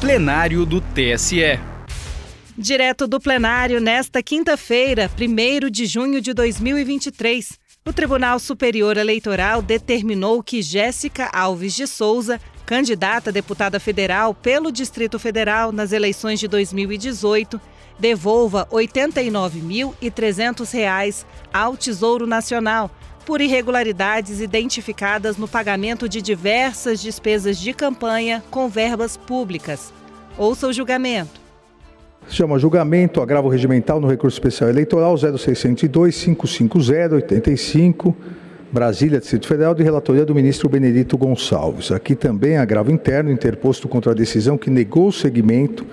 plenário do TSE. Direto do plenário, nesta quinta-feira, 1 de junho de 2023, o Tribunal Superior Eleitoral determinou que Jéssica Alves de Souza, candidata a deputada federal pelo Distrito Federal nas eleições de 2018, devolva R$ 89.300 ao Tesouro Nacional por irregularidades identificadas no pagamento de diversas despesas de campanha com verbas públicas. Ouça o julgamento. Se chama julgamento, agravo regimental no recurso especial eleitoral 0602 550 85 Brasília, Distrito Federal, de relatoria do ministro Benedito Gonçalves. Aqui também agravo interno interposto contra a decisão que negou o segmento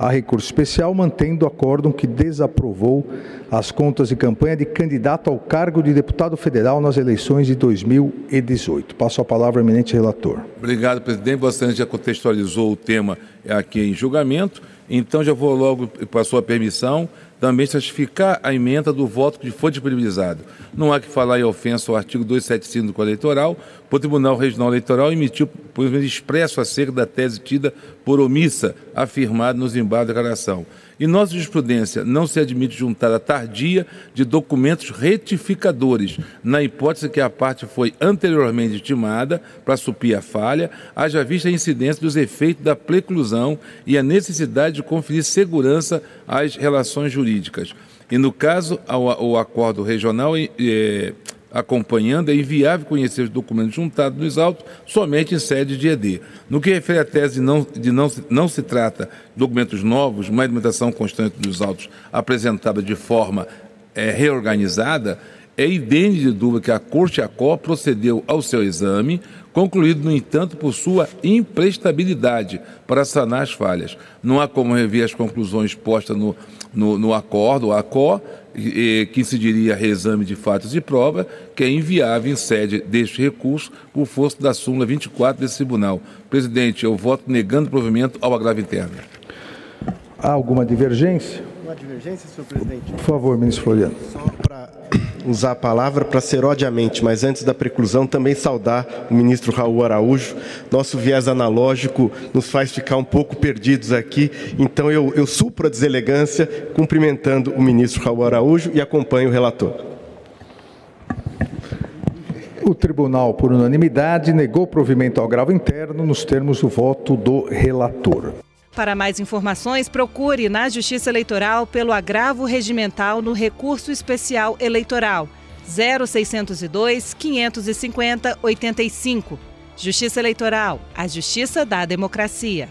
a recurso especial, mantendo o acórdão que desaprovou as contas de campanha de candidato ao cargo de deputado federal nas eleições de 2018. Passo a palavra ao eminente relator. Obrigado, presidente. Você já contextualizou o tema aqui em julgamento, então já vou logo, com a sua permissão, também certificar a emenda do voto que foi disponibilizado. Não há que falar em ofensa ao artigo 275 do Código Eleitoral, o Tribunal Regional Eleitoral emitiu posicionamento expresso acerca da tese tida por omissa, afirmada nos embargos de declaração. Em nossa jurisprudência, não se admite juntar a tardia de documentos retificadores, na hipótese que a parte foi anteriormente estimada para suprir a falha, haja vista a incidência dos efeitos da preclusão e a necessidade de conferir segurança às relações jurídicas. E no caso, o acordo regional é, acompanhando, é inviável conhecer os documentos juntados nos autos somente em sede de ED. No que refere à tese de não, de não, não se trata de documentos novos, uma alimentação constante dos autos apresentada de forma é, reorganizada, é idêntica de dúvida que a Corte Acó procedeu ao seu exame, concluído, no entanto, por sua imprestabilidade para sanar as falhas. Não há como rever as conclusões postas no, no, no acordo, ACO, que incidiria reexame de fatos e prova, que é inviável em sede deste recurso por força da súmula 24 desse tribunal. Presidente, eu voto negando o provimento ao agravo interno. Há alguma divergência? Uma divergência, senhor presidente? Por favor, ministro Floriano. Só usar a palavra para ser odiamente, mas antes da preclusão também saudar o ministro Raul Araújo. Nosso viés analógico nos faz ficar um pouco perdidos aqui, então eu, eu supro a deselegância cumprimentando o ministro Raul Araújo e acompanho o relator. O tribunal, por unanimidade, negou provimento ao gravo interno nos termos do voto do relator. Para mais informações, procure na Justiça Eleitoral pelo agravo regimental no recurso especial eleitoral 0602 550 85. Justiça Eleitoral, a justiça da democracia.